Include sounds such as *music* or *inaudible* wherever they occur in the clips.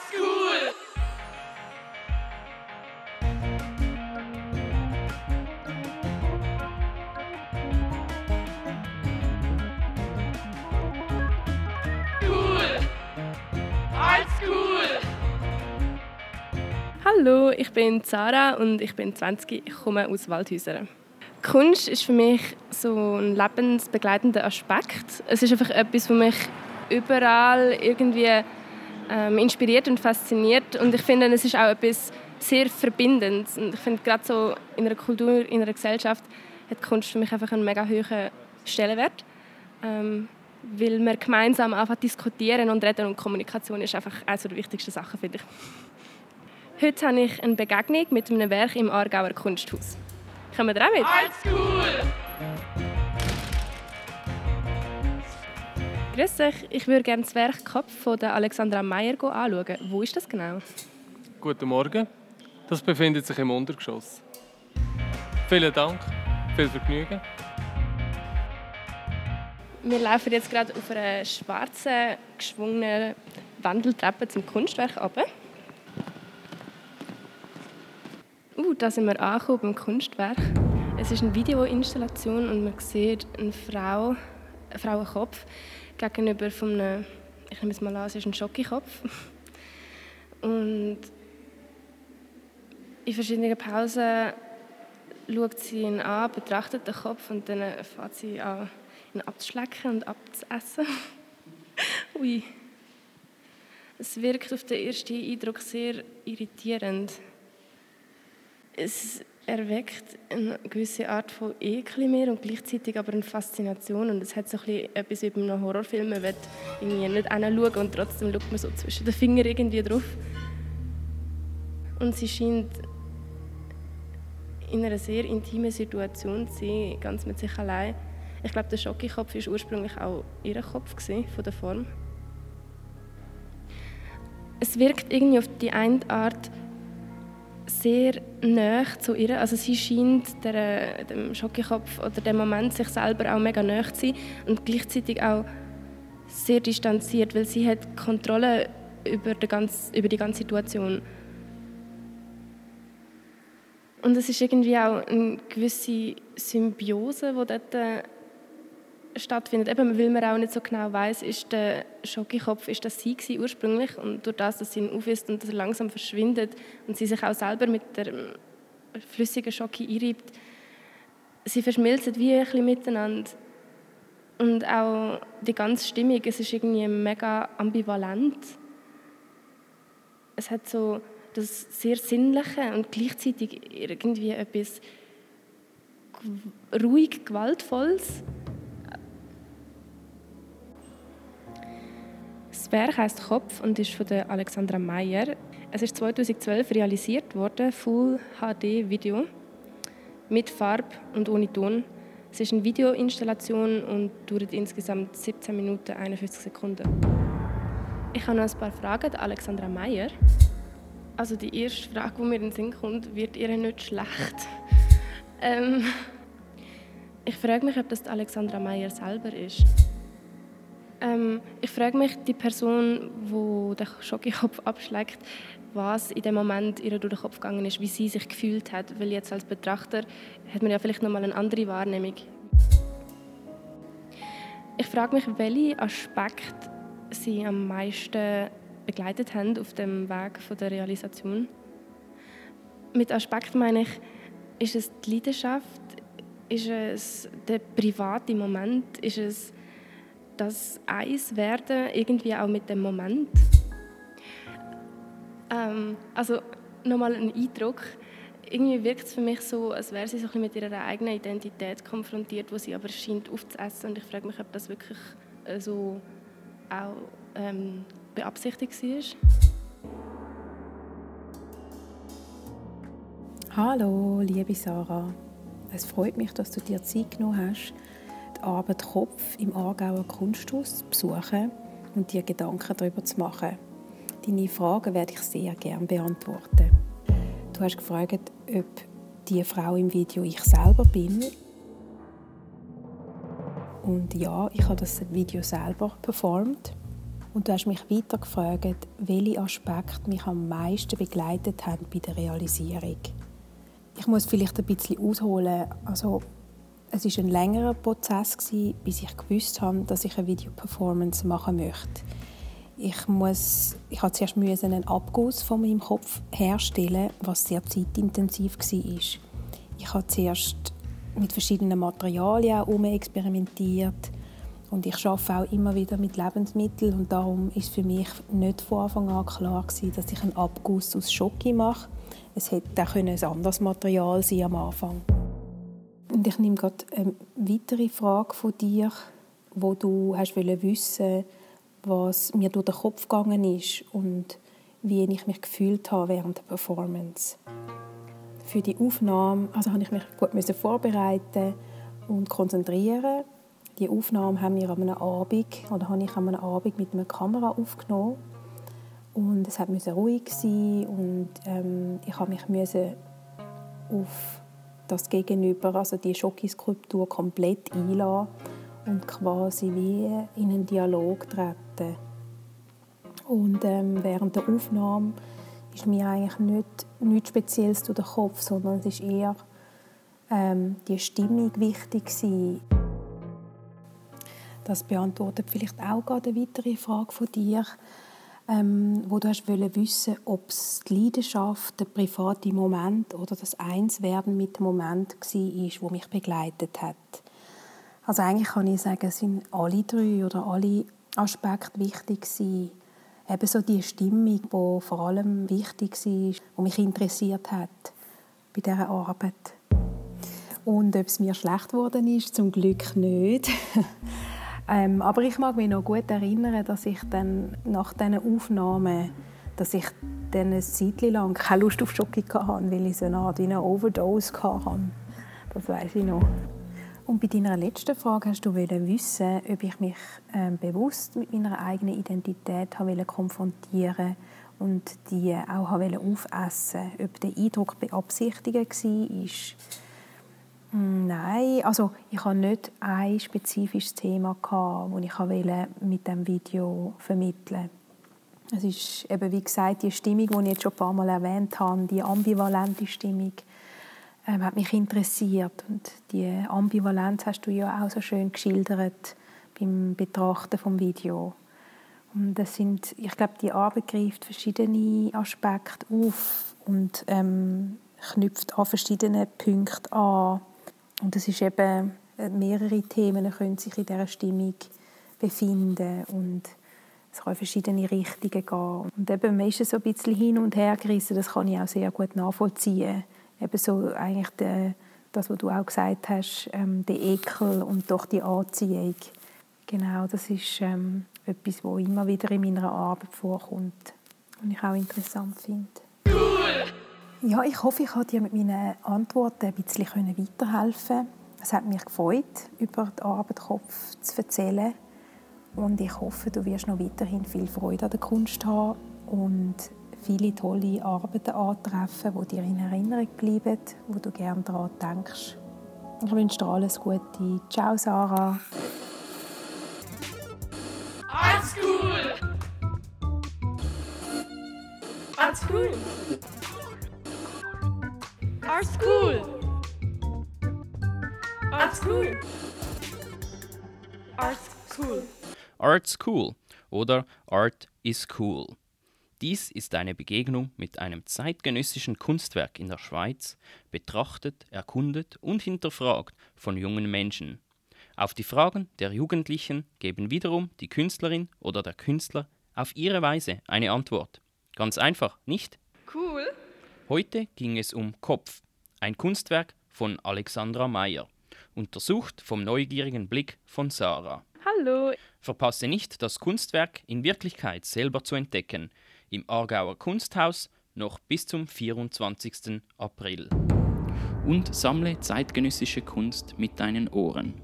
Oldschool! Hallo, ich bin Sarah und ich bin 20. Ich komme aus Waldhäusern. Kunst ist für mich so ein lebensbegleitender Aspekt. Es ist einfach etwas, was mich überall irgendwie ähm, inspiriert und fasziniert. Und ich finde, es ist auch etwas sehr Verbindendes. Und ich finde, gerade so in einer Kultur, in einer Gesellschaft hat Kunst für mich einfach einen mega hohen Stellenwert. Ähm, weil wir gemeinsam einfach diskutieren und reden und Kommunikation ist einfach eine der wichtigsten Sachen, finde ich. Heute habe ich eine Begegnung mit einem Werk im Aargauer Kunsthaus. Kommen wir auch mit? Oldschool! Grüß euch, ich würde gerne das Werk Kopf von der Alexandra Meyer anschauen. Wo ist das genau? Guten Morgen. Das befindet sich im Untergeschoss. Vielen Dank, viel Vergnügen. Wir laufen jetzt gerade auf einer schwarzen, geschwungenen Wandeltreppe zum Kunstwerk runter. Uh, da sind wir angekommen beim Kunstwerk. Es ist eine Videoinstallation und man sieht eine Frau, einen Frauenkopf gegenüber von einem, ich nehme es mal an, es ist ein Schokokopf. Und in verschiedenen Pausen schaut sie ihn an, betrachtet den Kopf und dann fängt sie an, ihn abzuschlecken und abzuessen. *laughs* Ui. Es wirkt auf den ersten Eindruck sehr irritierend. Es erweckt eine gewisse Art von Ekel mir und gleichzeitig aber eine Faszination. Und es hat so ein etwas wie bei einem Horrorfilm. Man will irgendwie nicht hinschauen und trotzdem schaut man so zwischen den Fingern irgendwie drauf. Und sie scheint in einer sehr intimen Situation zu sein, ganz mit sich allein. Ich glaube, der Schokokopf war ursprünglich auch ihr Kopf gewesen, von der Form. Es wirkt irgendwie auf die eine Art sehr nah zu ihr. Also sie scheint der, dem Schokokopf oder dem Moment sich selber auch mega nah zu sein und gleichzeitig auch sehr distanziert, weil sie hat Kontrolle über die ganze, über die ganze Situation. Und es ist irgendwie auch eine gewisse Symbiose, die dort stattfindet. Eben, weil man auch nicht so genau weiß, ist der Schokokopf ist das sie gewesen, ursprünglich und durch das, dass sie ihn aufisst und dass er langsam verschwindet und sie sich auch selber mit der ähm, flüssigen Schoki einreibt, sie verschmilzen wie ein bisschen miteinander. Und auch die ganze Stimmung, es ist irgendwie mega ambivalent. Es hat so das sehr Sinnliche und gleichzeitig irgendwie etwas ruhig Gewaltvolles. Das Werk heißt Kopf und ist von der Alexandra Meyer. Es ist 2012 realisiert worden, Full HD Video mit Farbe und ohne Ton. Es ist eine Videoinstallation und dauert insgesamt 17 Minuten 51 Sekunden. Ich habe noch ein paar Fragen an Alexandra Meyer. Also die erste Frage, die mir in den Sinn kommt, wird ihr nicht schlecht? ähm, ich frage mich, ob das Alexandra Meyer selber ist. Ähm, ich frage mich, die Person, die den Schokokopf abschlägt, was in dem Moment ihr durch den Kopf gegangen ist, wie sie sich gefühlt hat. Weil jetzt als Betrachter hat man ja vielleicht noch mal eine andere Wahrnehmung. Ich frage mich, welche Aspekte sie am meisten begleitet haben auf dem Weg von der Realisation. Mit Aspekt meine ich, ist es die Leidenschaft, ist es der private Moment, ist es das Eiswerden irgendwie auch mit dem Moment. Ähm, also nochmal ein Eindruck. Irgendwie wirkt es für mich so, als wäre sie so ein mit ihrer eigenen Identität konfrontiert, wo sie aber scheint aufzuessen. Und ich frage mich, ob das wirklich äh, so auch ähm, beabsichtigt war. Hallo, liebe Sarah. Es freut mich, dass du dir Zeit genommen hast, Arbeit Kopf im Aargauer Kunsthaus besuchen und dir Gedanken darüber zu machen. Deine Fragen werde ich sehr gerne beantworten. Du hast gefragt, ob die Frau im Video ich selber bin. Und ja, ich habe das Video selber performt. Und du hast mich weiter gefragt, welche Aspekte mich am meisten begleitet haben bei der Realisierung. Ich muss vielleicht ein bisschen ausholen. Also, es war ein längerer Prozess, bis ich gewusst habe, dass ich eine Videoperformance machen möchte. Ich, muss, ich habe zuerst einen Abguss von meinem Kopf herstellen, was sehr zeitintensiv war. Ich habe zuerst mit verschiedenen Materialien experimentiert und ich arbeite auch immer wieder mit Lebensmitteln und darum ist für mich nicht von Anfang an klar gewesen, dass ich einen Abguss aus Schoki mache. Es hätte auch ein anderes Material sein am Anfang. Und ich nehme gerade eine weitere Frage von dir, wo du hast wissen was mir durch den Kopf gegangen ist und wie ich mich gefühlt habe während der Performance. Für die Aufnahme also habe ich mich gut vorbereiten und konzentrieren. Die Aufnahme haben wir an einem Abend oder habe ich an einem Abend mit einer Kamera aufgenommen und es musste ruhig sein und ähm, ich habe mich auf das Gegenüber, also die Schokiskulptur komplett einlassen und quasi wie in einen Dialog treten. Und ähm, während der Aufnahme ist mir eigentlich nicht nichts Spezielles durch den Kopf, sondern es ist eher ähm, die Stimmung wichtig gewesen. Das beantwortet vielleicht auch gerade eine weitere Frage von dir, ähm, wo du hast wissen ob es die Leidenschaft, der private Moment oder das Einswerden mit dem Moment war, wo mich begleitet hat. Also eigentlich kann ich sagen, sind alle drei oder alle Aspekte wichtig gewesen. Eben so die Stimmung, die vor allem wichtig war, die mich interessiert hat bei dieser Arbeit. Und ob es mir schlecht geworden ist, zum Glück nicht. *laughs* ähm, aber ich mag mich noch gut erinnern, dass ich dann nach diesen Aufnahmen, dass ich dann eine Zeit lang keine Lust auf Schoki hatte, weil ich so eine Art eine Overdose hatte. Das weiß ich noch. Und bei deiner letzten Frage hast du wissen, ob ich mich ähm, bewusst mit meiner eigenen Identität habe konfrontieren und die auch aufessen ob der Eindruck beabsichtigt war. Hm, nein, also ich hatte nicht ein spezifisches Thema, das ich mit dem Video vermitteln wollte. Es ist eben, wie gesagt, die Stimmung, die ich jetzt schon ein paar Mal erwähnt habe, die ambivalente Stimmung, ähm, hat mich interessiert. Und die Ambivalenz hast du ja auch so schön geschildert beim Betrachten vom Video. Und das sind, ich glaube, die Arbeit greift verschiedene Aspekte auf und ähm, knüpft an verschiedene Punkte an. Und es ist eben äh, mehrere Themen können sich in dieser Stimmung befinden und es kann in verschiedene Richtungen gehen. Und eben, man ist so ein bisschen hin und her gerissen, das kann ich auch sehr gut nachvollziehen eben so eigentlich der, das, was du auch gesagt hast, ähm, der Ekel und doch die Anziehung. Genau, das ist ähm, etwas, was immer wieder in meiner Arbeit vorkommt und ich auch interessant finde. Ja, ich hoffe, ich konnte dir mit meinen Antworten ein bisschen weiterhelfen Es hat mich gefreut, über die Arbeit Kopf zu erzählen. Und ich hoffe, du wirst noch weiterhin viel Freude an der Kunst haben und viele tolle Arbeiten antreffen, die dir in Erinnerung bleiben, wo du gerne daran denkst. Ich wünsche dir alles Gute. Ciao, Sarah. Art School! Art School! Art School! Art School! Art School! Art School oder Art is Cool. Dies ist eine Begegnung mit einem zeitgenössischen Kunstwerk in der Schweiz, betrachtet, erkundet und hinterfragt von jungen Menschen. Auf die Fragen der Jugendlichen geben wiederum die Künstlerin oder der Künstler auf ihre Weise eine Antwort. Ganz einfach, nicht? Cool. Heute ging es um Kopf, ein Kunstwerk von Alexandra Meyer, untersucht vom neugierigen Blick von Sarah. Hallo. Verpasse nicht, das Kunstwerk in Wirklichkeit selber zu entdecken, im Aargauer Kunsthaus noch bis zum 24. April. Und sammle zeitgenössische Kunst mit deinen Ohren.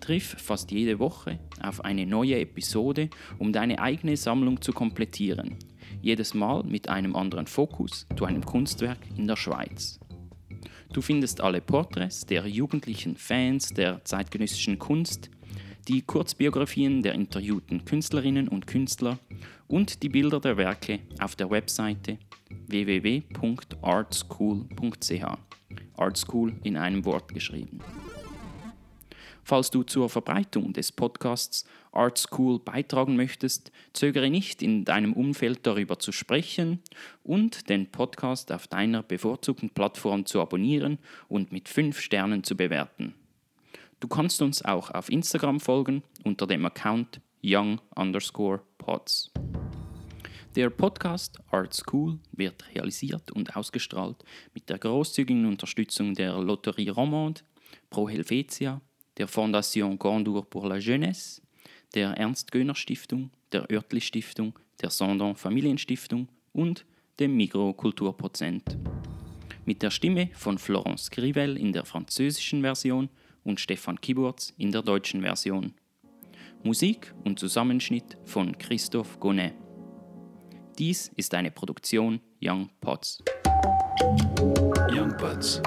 Triff fast jede Woche auf eine neue Episode, um deine eigene Sammlung zu komplettieren. Jedes Mal mit einem anderen Fokus zu einem Kunstwerk in der Schweiz. Du findest alle Porträts der jugendlichen Fans der zeitgenössischen Kunst, die Kurzbiografien der interviewten Künstlerinnen und Künstler und die Bilder der Werke auf der Webseite www.artschool.ch. Artschool in einem Wort geschrieben. Falls du zur Verbreitung des Podcasts Art School beitragen möchtest, zögere nicht, in deinem Umfeld darüber zu sprechen und den Podcast auf deiner bevorzugten Plattform zu abonnieren und mit 5 Sternen zu bewerten. Du kannst uns auch auf Instagram folgen unter dem Account young underscore pods. Der Podcast Art School wird realisiert und ausgestrahlt mit der großzügigen Unterstützung der Lotterie Romande, Pro Helvetia, der Fondation Gondour pour la Jeunesse, der Ernst-Göhner-Stiftung, der Oertli-Stiftung, der Sondern Familienstiftung und dem Migro Kulturprozent. Mit der Stimme von Florence Grivel in der französischen Version und Stefan Kiburz in der deutschen Version. Musik und Zusammenschnitt von Christoph Gonnet. Dies ist eine Produktion Young Pots. Young Pots.